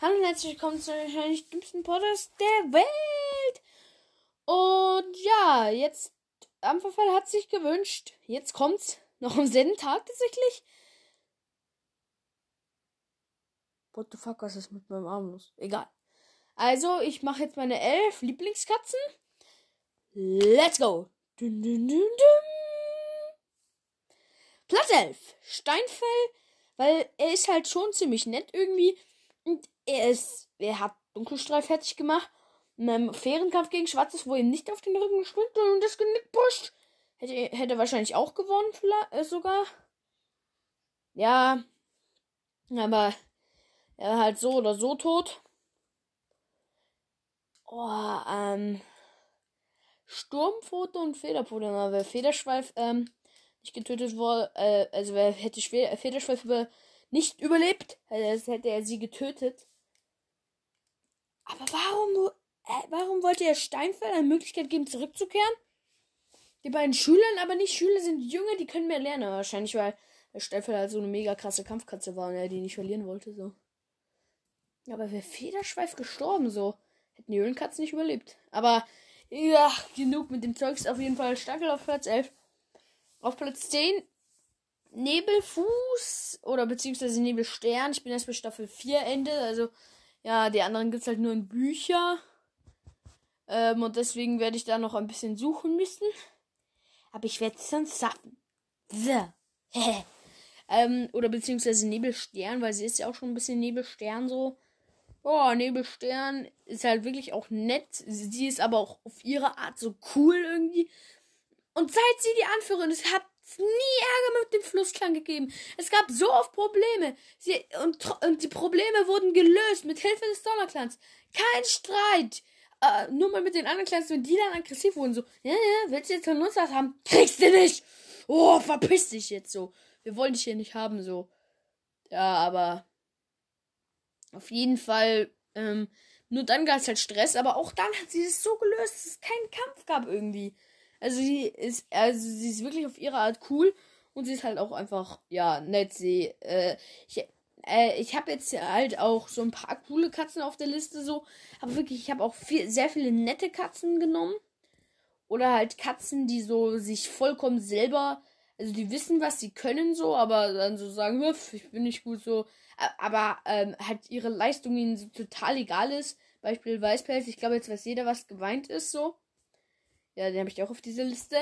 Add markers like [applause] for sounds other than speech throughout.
Hallo und herzlich willkommen zu wahrscheinlich dümmsten Podcast der Welt. Und ja, jetzt Ampferfall hat sich gewünscht. Jetzt kommt's. Noch am selben Tag tatsächlich. What the fuck, was ist mit meinem Arm los? Egal. Also, ich mache jetzt meine elf Lieblingskatzen. Let's go. Dun, dun, dun, Platz 11. Steinfell, weil er ist halt schon ziemlich nett irgendwie. Und er ist, er hat Dunkelstreif fertig gemacht. In einem fairen Kampf gegen Schwarzes, wo er nicht auf den Rücken springt und das Genick pusht. Hätte, hätte wahrscheinlich auch gewonnen, vielleicht, äh, sogar. Ja. Aber er war halt so oder so tot. Oh, ähm. Sturmfoto und Federfoto. Aber Federschweif, ähm, nicht getötet wurde, äh, also wer hätte Federschweif über, nicht überlebt, also hätte er sie getötet. Aber warum, äh, warum wollte er Steinfeld eine Möglichkeit geben, zurückzukehren? Die beiden Schülern, aber nicht Schüler sind Jünger, die können mehr lernen. Wahrscheinlich, weil Steinfeld halt so eine mega krasse Kampfkatze war und er die nicht verlieren wollte, so. Aber wäre Federschweif gestorben, so. Hätten die Höhlenkatzen nicht überlebt. Aber, ja, genug mit dem Zeugs. Auf jeden Fall Stachel auf Platz 11. Auf Platz 10 Nebelfuß oder beziehungsweise Nebelstern. Ich bin erst bei Staffel 4 Ende. Also, ja, die anderen gibt es halt nur in Bücher. Ähm, und deswegen werde ich da noch ein bisschen suchen müssen. Aber ich werde es sonst schaffen. [laughs] So. ähm, oder beziehungsweise Nebelstern, weil sie ist ja auch schon ein bisschen Nebelstern so. Oh, Nebelstern ist halt wirklich auch nett. Sie ist aber auch auf ihre Art so cool irgendwie. Und seit sie die Anführerin ist, hat nie Ärger mit dem Flussklang gegeben. Es gab so oft Probleme. Sie, und, und die Probleme wurden gelöst mit Hilfe des Donnerclans. Kein Streit. Äh, nur mal mit den anderen Clans, wenn die dann aggressiv wurden, so, ja, ja, willst du jetzt von uns was haben? Kriegst du nicht! Oh, verpiss dich jetzt so. Wir wollen dich hier nicht haben, so. Ja, aber auf jeden Fall, ähm, nur dann gab es halt Stress, aber auch dann hat sie es so gelöst, dass es keinen Kampf gab irgendwie. Also sie ist, also sie ist wirklich auf ihre Art cool und sie ist halt auch einfach, ja, nett. Sie, äh, ich, äh, ich habe jetzt halt auch so ein paar coole Katzen auf der Liste so, aber wirklich, ich habe auch viel, sehr viele nette Katzen genommen oder halt Katzen, die so sich vollkommen selber, also die wissen, was sie können so, aber dann so sagen, ich bin nicht gut so, aber ähm, halt ihre Leistung ihnen so total egal ist. Beispiel Weißpelz, ich glaube jetzt weiß jeder, was geweint ist so. Ja, den habe ich auch auf dieser Liste.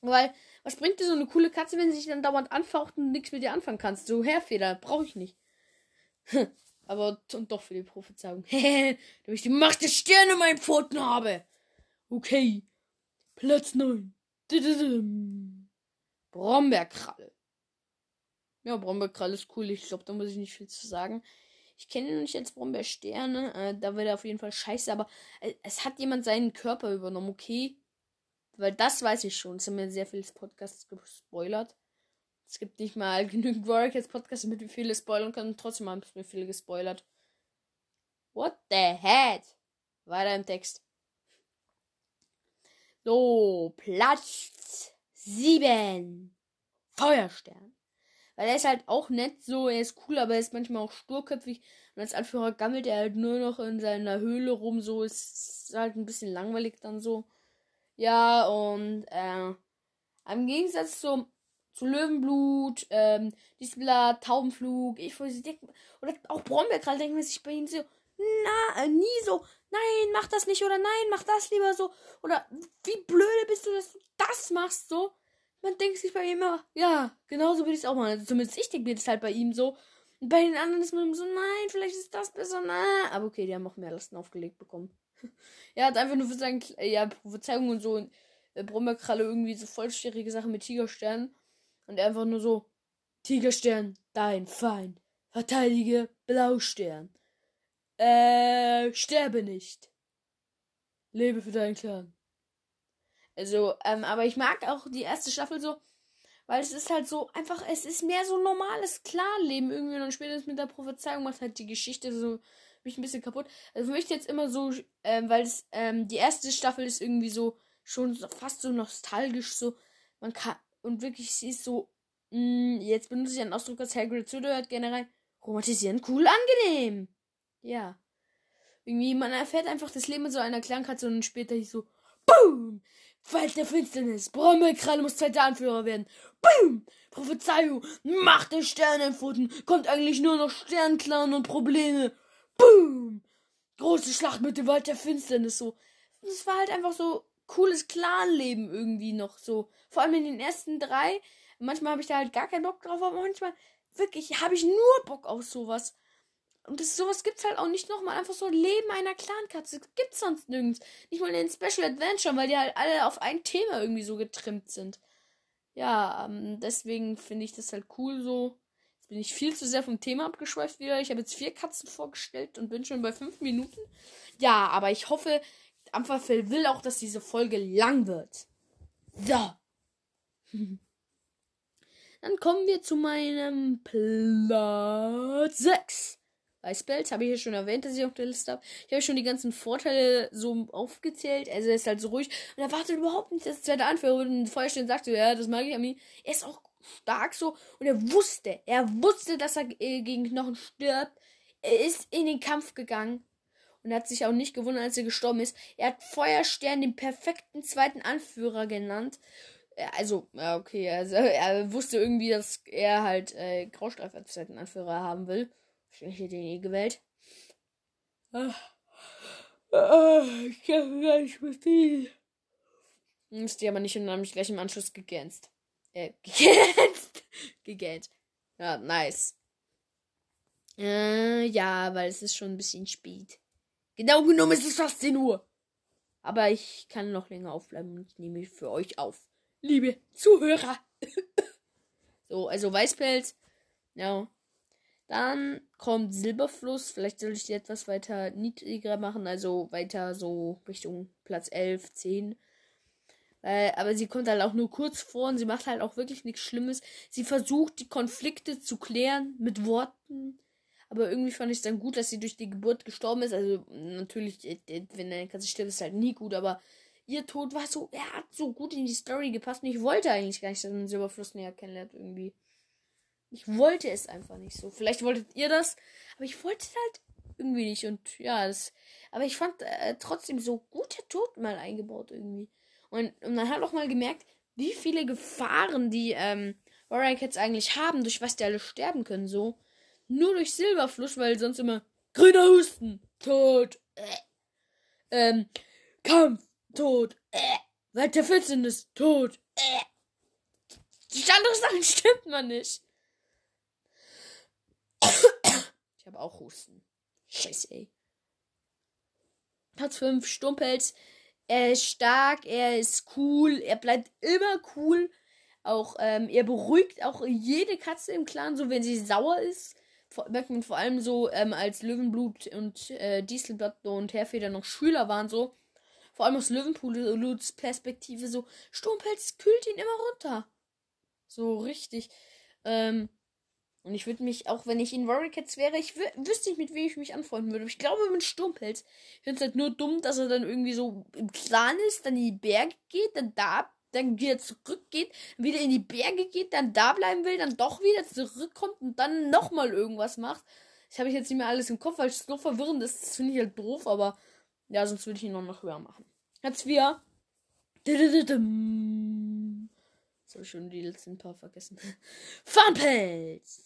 Weil, was bringt dir so eine coole Katze, wenn sie sich dann dauernd anfaucht und nichts mit dir anfangen kannst? So, Herfeder, brauche ich nicht. [laughs] Aber und doch für die Prophezeiung. [laughs] damit ich die Macht der Sterne in meinen Pfoten habe. Okay. Platz 9. Brombeerkralle. Ja, Brombeerkralle ist cool. Ich glaube, da muss ich nicht viel zu sagen. Ich kenne ihn nicht als Brombeersterne. Äh, da wird er auf jeden Fall scheiße, aber äh, es hat jemand seinen Körper übernommen, okay? Weil das weiß ich schon. Es haben mir sehr viele Podcasts gespoilert. Es gibt nicht mal [laughs] genügend Warriors Podcasts, damit wir viele spoilern können. Trotzdem haben es mir viele gespoilert. What the heck? Weiter im Text. So, Platz 7. Feuerstern. Weil er ist halt auch nett so, er ist cool, aber er ist manchmal auch sturköpfig. Und als Anführer gammelt er halt nur noch in seiner Höhle rum, so ist halt ein bisschen langweilig dann so. Ja, und äh, im Gegensatz zum, zu Löwenblut, ähm, Diesblatt, Taubenflug, ich denken, oder auch Brombeer gerade denken sich bei ihm so, na, äh, nie so, nein, mach das nicht oder nein, mach das lieber so. Oder wie blöde bist du, dass du das machst so man denkt sich bei ihm immer, ja, genauso würde ich es auch machen. Also zumindest ich denke mir das halt bei ihm so. Und bei den anderen ist man so, nein, vielleicht ist das besser, na. Aber okay, die haben auch mehr Lasten aufgelegt bekommen. [laughs] er hat einfach nur für seine ja, Prophezeiungen und so äh, Brombeerkralle irgendwie so vollständige Sachen mit Tigerstern. Und er einfach nur so, Tigerstern, dein Feind. Verteidige Blaustern. Äh, sterbe nicht. Lebe für deinen Clan. Also, ähm, aber ich mag auch die erste Staffel so, weil es ist halt so einfach, es ist mehr so normales Klarleben irgendwie und spätestens mit der Prophezeiung macht halt die Geschichte so mich ein bisschen kaputt. Also ich möchte jetzt immer so, ähm, weil es, ähm, die erste Staffel ist irgendwie so schon so, fast so nostalgisch so, man kann, und wirklich, sie ist so, mh, mm, jetzt benutze ich einen Ausdruck als Hagrid zuhört gerne rein, Chromatisieren, cool, angenehm. Ja. Irgendwie, man erfährt einfach das Leben mit so einer Klangkatze und später ich so, BOOM! Wald der Finsternis, Brommelkralle muss zweiter Anführer werden. BOOM! Prophezeiung, Macht der Sternenpfoten, kommt eigentlich nur noch Sternclan und Probleme. BOOM! Große Schlacht mit dem Wald der Finsternis, so. Es war halt einfach so cooles Clanleben irgendwie noch so. Vor allem in den ersten drei. Manchmal habe ich da halt gar keinen Bock drauf, aber manchmal wirklich habe ich nur Bock auf sowas. Und das, sowas gibt's halt auch nicht nochmal. Einfach so Leben einer Clankatze. Gibt's sonst nirgends. Nicht mal in den Special Adventure, weil die halt alle auf ein Thema irgendwie so getrimmt sind. Ja, ähm, deswegen finde ich das halt cool so. Jetzt bin ich viel zu sehr vom Thema abgeschweift wieder. Ich habe jetzt vier Katzen vorgestellt und bin schon bei fünf Minuten. Ja, aber ich hoffe, Ampferfell will auch, dass diese Folge lang wird. So. [laughs] Dann kommen wir zu meinem Platz 6. Weißbelz habe ich ja schon erwähnt, dass ich auf der Liste habe. Ich habe schon die ganzen Vorteile so aufgezählt. Also er ist halt so ruhig und er wartet überhaupt nicht, dass der zweite Anführer und Feuerstein sagt so, ja, das mag ich an mir. Er ist auch stark so und er wusste, er wusste, dass er äh, gegen Knochen stirbt. Er ist in den Kampf gegangen und hat sich auch nicht gewundert, als er gestorben ist. Er hat Feuerstern den perfekten zweiten Anführer genannt. Also, ja, okay, also er wusste irgendwie, dass er halt äh, Graustreif als zweiten Anführer haben will. Ich hätte den eh gewählt. Ich kann gar nicht die. Ist die aber nicht und dann habe ich gleich im Anschluss gegänzt. Äh, [laughs] gegänzt. gegänzt. Ja, nice. Äh, ja, weil es ist schon ein bisschen spät. Genau genommen ist es fast 10 Uhr. Aber ich kann noch länger aufbleiben und ich nehme für euch auf. Liebe Zuhörer. [laughs] so, also Weißpelz. Ja. Dann kommt Silberfluss. Vielleicht soll ich die etwas weiter niedriger machen. Also weiter so Richtung Platz 11, 10. Äh, aber sie kommt halt auch nur kurz vor und sie macht halt auch wirklich nichts Schlimmes. Sie versucht, die Konflikte zu klären mit Worten aber irgendwie fand ich es dann gut, dass sie durch die Geburt gestorben ist. Also natürlich, äh, äh, wenn eine Katze stirbt, ist halt nie gut, aber ihr Tod war so, er hat so gut in die Story gepasst. Und ich wollte eigentlich gar nicht, dass man Silberfluss näher kennenlernt irgendwie. Ich wollte es einfach nicht so. Vielleicht wolltet ihr das, aber ich wollte es halt irgendwie nicht. Und ja, das. Aber ich fand äh, trotzdem so guter Tod mal eingebaut irgendwie. Und, und man hat auch mal gemerkt, wie viele Gefahren die ähm, Warrior Cats eigentlich haben, durch was die alle sterben können, so nur durch Silberfluss, weil sonst immer grüner Husten, tot, äh. ähm, Kampf, tot, äh. weiter Finsternis, tot, äh. Die andere Sachen [laughs] stimmt man nicht. Ich habe auch Husten. Scheiße, ey. Platz 5, Stumpels. Er ist stark, er ist cool, er bleibt immer cool. Auch, ähm, er beruhigt auch jede Katze im Clan, so wenn sie sauer ist merkt man vor allem so, ähm, als Löwenblut und äh, Dieselblatt und Herfeder noch Schüler waren, so. Vor allem aus Löwenbluts Perspektive, so, Sturmpelz kühlt ihn immer runter. So richtig. Ähm, und ich würde mich, auch wenn ich in Warrior wäre, ich wüsste nicht, mit wem ich mich anfreunden würde. Ich glaube mit Sturmpelz. Ich finde es halt nur dumm, dass er dann irgendwie so im Clan ist, dann in die Berge geht, dann da dann wieder zurückgeht, wieder in die Berge geht, dann da bleiben will, dann doch wieder zurückkommt und dann nochmal irgendwas macht. Das habe ich jetzt nicht mehr alles im Kopf, weil es so verwirrend ist. Das finde ich halt doof, aber ja, sonst würde ich ihn noch, noch höher machen. Jetzt wir. Jetzt habe ich schon die letzten paar vergessen. [laughs] Funpelz!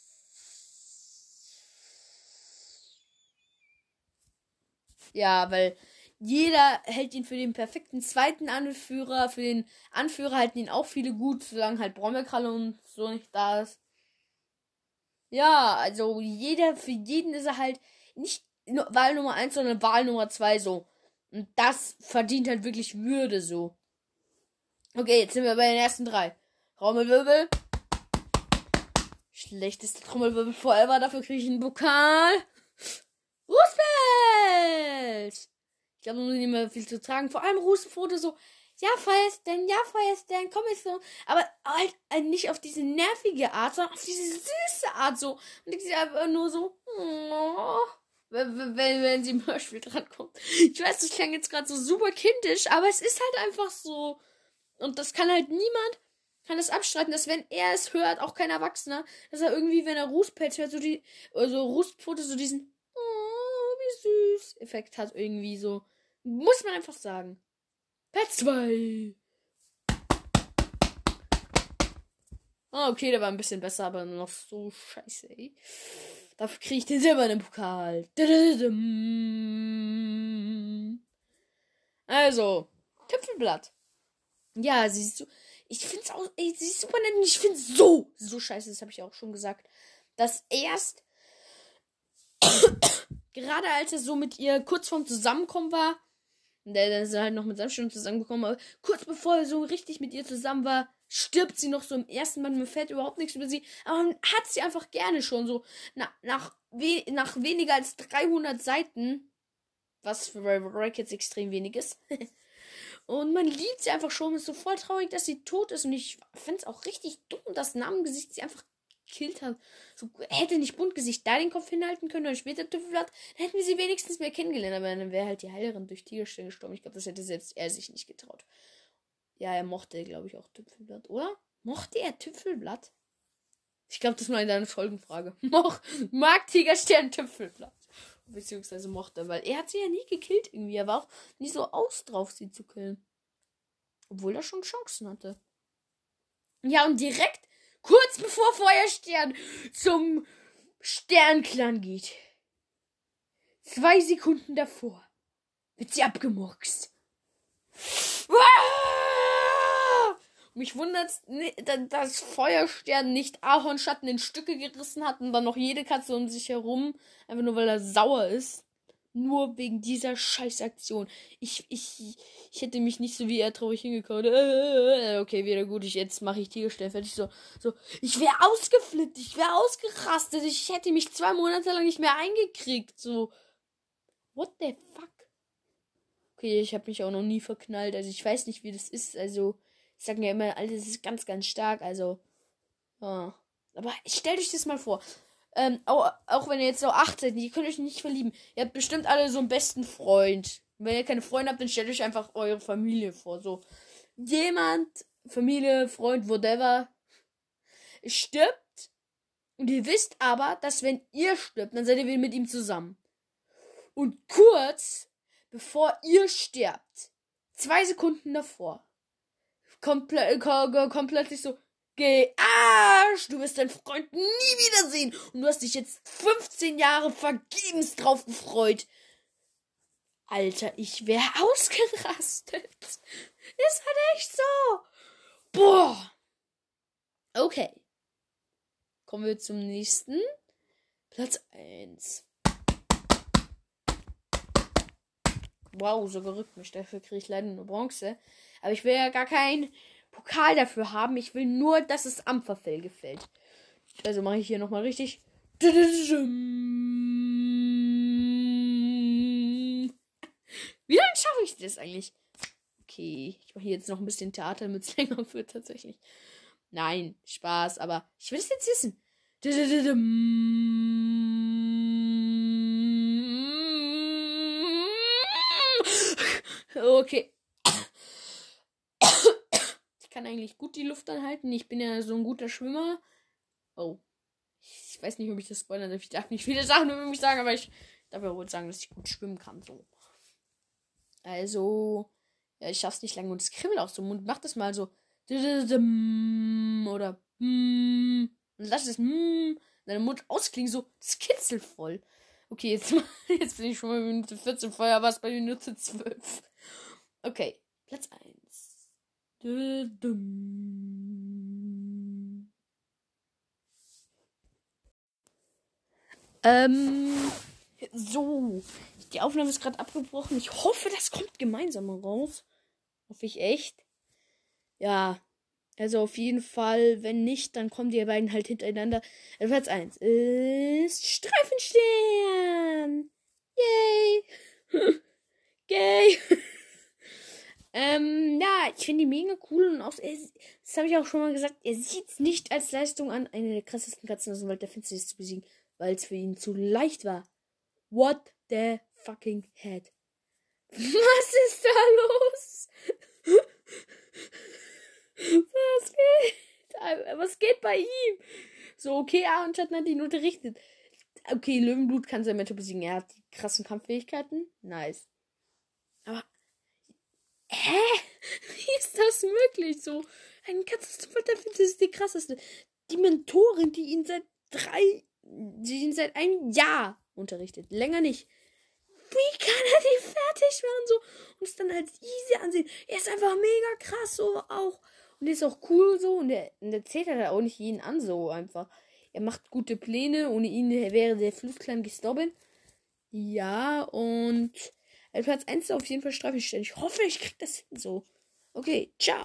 Ja, weil jeder hält ihn für den perfekten zweiten Anführer. Für den Anführer halten ihn auch viele gut, solange halt Brombeerkralle und so nicht da ist. Ja, also jeder, für jeden ist er halt nicht Wahl Nummer 1, sondern Wahl Nummer 2 so. Und das verdient halt wirklich Würde so. Okay, jetzt sind wir bei den ersten drei. Trommelwirbel. Schlechteste Trommelwirbel forever, dafür kriege ich einen Pokal. Rußpelz! Ich glaube, muss nicht mehr viel zu tragen. Vor allem Rußenfoto so, ja, Feuerstern, ja, Feuerstern, komm ich so. Aber halt, halt nicht auf diese nervige Art, sondern auf diese süße Art so. Und ich einfach nur so, oh, wenn, wenn, wenn sie im Hörspiel drankommt. Ich weiß, das klang jetzt gerade so super kindisch, aber es ist halt einfach so. Und das kann halt niemand kann das abstreiten, dass wenn er es hört, auch kein Erwachsener, dass er irgendwie, wenn er Rustpets hört, so die, also Rustpfote, so diesen, oh, wie süß Effekt hat irgendwie so. Muss man einfach sagen. Platz 2. Ah, okay, der war ein bisschen besser, aber noch so scheiße, ey. Dafür kriege ich den silbernen Pokal. Also, Tüpfelblatt. Ja, siehst du. Ich find's auch, ey, sie ist super nett und ich find's so, so scheiße, das habe ich auch schon gesagt, dass erst, [coughs] gerade als er so mit ihr kurz vorm Zusammenkommen war, der ist halt noch mit Stimmen zusammengekommen, aber kurz bevor er so richtig mit ihr zusammen war, stirbt sie noch so im ersten Mal, mir fällt überhaupt nichts über sie, aber man hat sie einfach gerne schon so na, nach, we, nach weniger als 300 Seiten, was für Rack jetzt extrem wenig ist. [laughs] und man liebt sie einfach schon, ist so voll traurig, dass sie tot ist und ich finde es auch richtig dumm, dass Namengesicht sie einfach gekillt hat. So, hätte nicht Buntgesicht da den Kopf hinhalten können und später Tüffelblatt, dann hätten wir sie wenigstens mehr kennengelernt, aber dann wäre halt die Heilerin durch Tigerstern gestorben. Ich glaube, das hätte selbst er sich nicht getraut. Ja, er mochte, glaube ich, auch Tüpfelblatt, oder? Mochte er Tüpfelblatt? Ich glaube, das war eine Folgenfrage. [laughs] Mag Tigerstern Tüpfelblatt? Beziehungsweise mochte, weil er hat sie ja nie gekillt irgendwie. Er war auch nie so aus drauf, sie zu killen. Obwohl er schon Chancen hatte. Ja, und direkt kurz bevor Feuerstern zum Sternclan geht. Zwei Sekunden davor wird sie abgemurkst. Mich wundert, dass Feuerstern nicht Ahornschatten in Stücke gerissen hat und dann noch jede Katze um sich herum, einfach nur weil er sauer ist. Nur wegen dieser Scheißaktion. Ich, ich, ich hätte mich nicht so wie er traurig hingekaut. Äh, okay, wieder gut. Ich, jetzt mache ich Tierstern fertig. So, so. Ich wäre ausgeflippt. Ich wäre ausgerastet. Ich hätte mich zwei Monate lang nicht mehr eingekriegt. So. What the fuck? Okay, ich habe mich auch noch nie verknallt. Also ich weiß nicht, wie das ist. Also, ich sage ja immer, alles ist ganz, ganz stark. Also, ja. Aber stellt euch das mal vor. Ähm, auch, auch wenn ihr jetzt so 18 seid, ihr könnt euch nicht verlieben. Ihr habt bestimmt alle so einen besten Freund. wenn ihr keine Freunde habt, dann stellt euch einfach eure Familie vor. So, jemand, Familie, Freund, whatever, stirbt. Und ihr wisst aber, dass wenn ihr stirbt, dann seid ihr wieder mit ihm zusammen. Und kurz bevor ihr sterbt, zwei Sekunden davor, komplett, komplett so, geh Arsch, du wirst deinen Freund nie wiedersehen und du hast dich jetzt 15 Jahre vergebens drauf gefreut. Alter, ich wäre ausgerastet. [laughs] Ist halt echt so. Boah. Okay. Kommen wir zum nächsten. Platz 1. Wow, so gerückt mich. Dafür kriege ich leider nur Bronze. Aber ich will ja gar keinen Pokal dafür haben. Ich will nur, dass es Ampferfell gefällt. Also mache ich hier nochmal richtig. Wie lange schaffe ich das eigentlich? Okay, ich mache hier jetzt noch ein bisschen Theater, damit es [laughs] länger wird tatsächlich. Nein, Spaß, aber ich will es jetzt wissen. Okay. Kann eigentlich gut die Luft anhalten. Ich bin ja so ein guter Schwimmer. Oh. Ich weiß nicht, ob ich das spoilern darf. Ich darf nicht viele Sachen über mich sagen, aber ich darf ja wohl sagen, dass ich gut schwimmen kann. So. Also, ja, ich schaff's nicht lange und es kribbelt auch so im Mund. Mach das mal so. Oder. Und lass es deinem Mund ausklingen, so. Das kitzelt voll. Okay, jetzt, [laughs] jetzt bin ich schon bei Minute 14. Vorher war es bei Minute 12. Okay, Platz 1. Ähm, so. Die Aufnahme ist gerade abgebrochen. Ich hoffe, das kommt gemeinsam raus. Hoffe ich echt. Ja. Also auf jeden Fall, wenn nicht, dann kommen die beiden halt hintereinander. Also Platz 1 ist Streifenstern. Yay. [laughs] Yay. Ähm, ja, ich finde die mega cool und auch, das habe ich auch schon mal gesagt, er sieht es nicht als Leistung an, eine der krassesten Katzen aus dem Wald der Finsternis zu besiegen, weil es für ihn zu leicht war. What the fucking head? [laughs] Was ist da los? [laughs] Was geht? Was geht bei ihm? So, okay, Aronschatten hat ihn unterrichtet. Okay, Löwenblut kann sein Mentor besiegen. Er hat die krassen Kampffähigkeiten. Nice. Hä? Wie ist das möglich? So, ein Katastrophenteufel, das ist die krasseste. Die Mentorin, die ihn seit drei. Die ihn seit einem Jahr unterrichtet. Länger nicht. Wie kann er die fertig machen? So, und es dann als easy ansehen. Er ist einfach mega krass, so auch. Und er ist auch cool so. Und er, und er zählt halt auch nicht jeden an, so einfach. Er macht gute Pläne. Ohne ihn wäre der Flussklan gestorben. Ja, und Platz 1 ist auf jeden Fall Streifenstern. Ich hoffe, ich krieg das hin so. Okay, ciao.